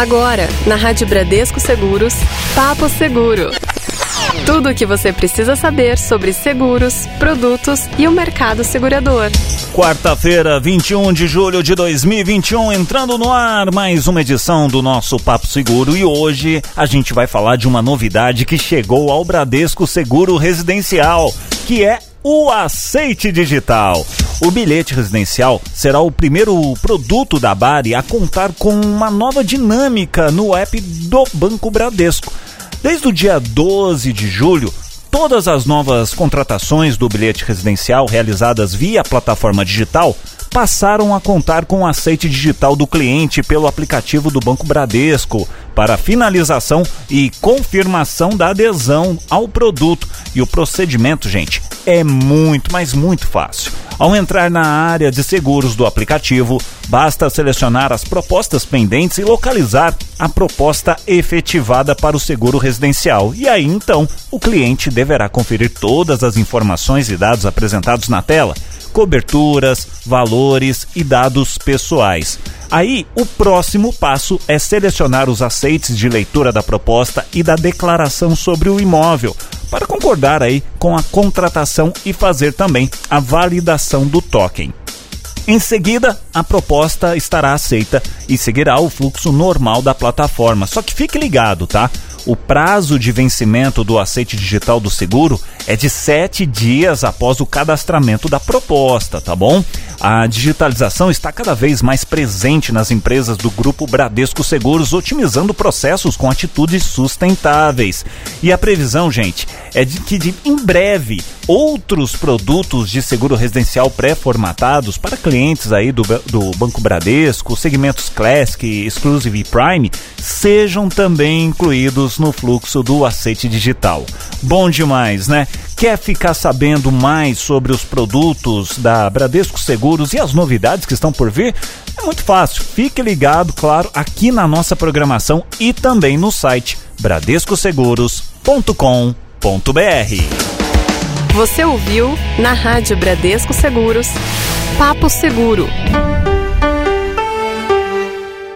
Agora, na Rádio Bradesco Seguros, Papo Seguro. Tudo o que você precisa saber sobre seguros, produtos e o mercado segurador. Quarta-feira, 21 de julho de 2021, entrando no ar mais uma edição do nosso Papo Seguro e hoje a gente vai falar de uma novidade que chegou ao Bradesco Seguro Residencial, que é o aceite digital. O bilhete residencial será o primeiro produto da Bari a contar com uma nova dinâmica no app do Banco Bradesco. Desde o dia 12 de julho, todas as novas contratações do bilhete residencial realizadas via plataforma digital passaram a contar com o aceite digital do cliente pelo aplicativo do Banco Bradesco para finalização e confirmação da adesão ao produto. E o procedimento, gente, é muito, mas muito fácil. Ao entrar na área de seguros do aplicativo, basta selecionar as propostas pendentes e localizar a proposta efetivada para o seguro residencial. E aí então, o cliente deverá conferir todas as informações e dados apresentados na tela coberturas, valores e dados pessoais. Aí, o próximo passo é selecionar os aceites de leitura da proposta e da declaração sobre o imóvel, para concordar aí com a contratação e fazer também a validação do token. Em seguida, a proposta estará aceita e seguirá o fluxo normal da plataforma. Só que fique ligado, tá? O prazo de vencimento do aceite digital do seguro é de sete dias após o cadastramento da proposta, tá bom? A digitalização está cada vez mais presente nas empresas do grupo Bradesco Seguros, otimizando processos com atitudes sustentáveis. E a previsão, gente, é de que de, em breve outros produtos de seguro residencial pré-formatados para clientes aí do, do Banco Bradesco, segmentos Classic, Exclusive e Prime, sejam também incluídos no fluxo do aceite digital. Bom demais, né? Quer ficar sabendo mais sobre os produtos da Bradesco Seguros e as novidades que estão por vir? É muito fácil. Fique ligado, claro, aqui na nossa programação e também no site bradescoseguros.com.br. Você ouviu na Rádio Bradesco Seguros Papo Seguro.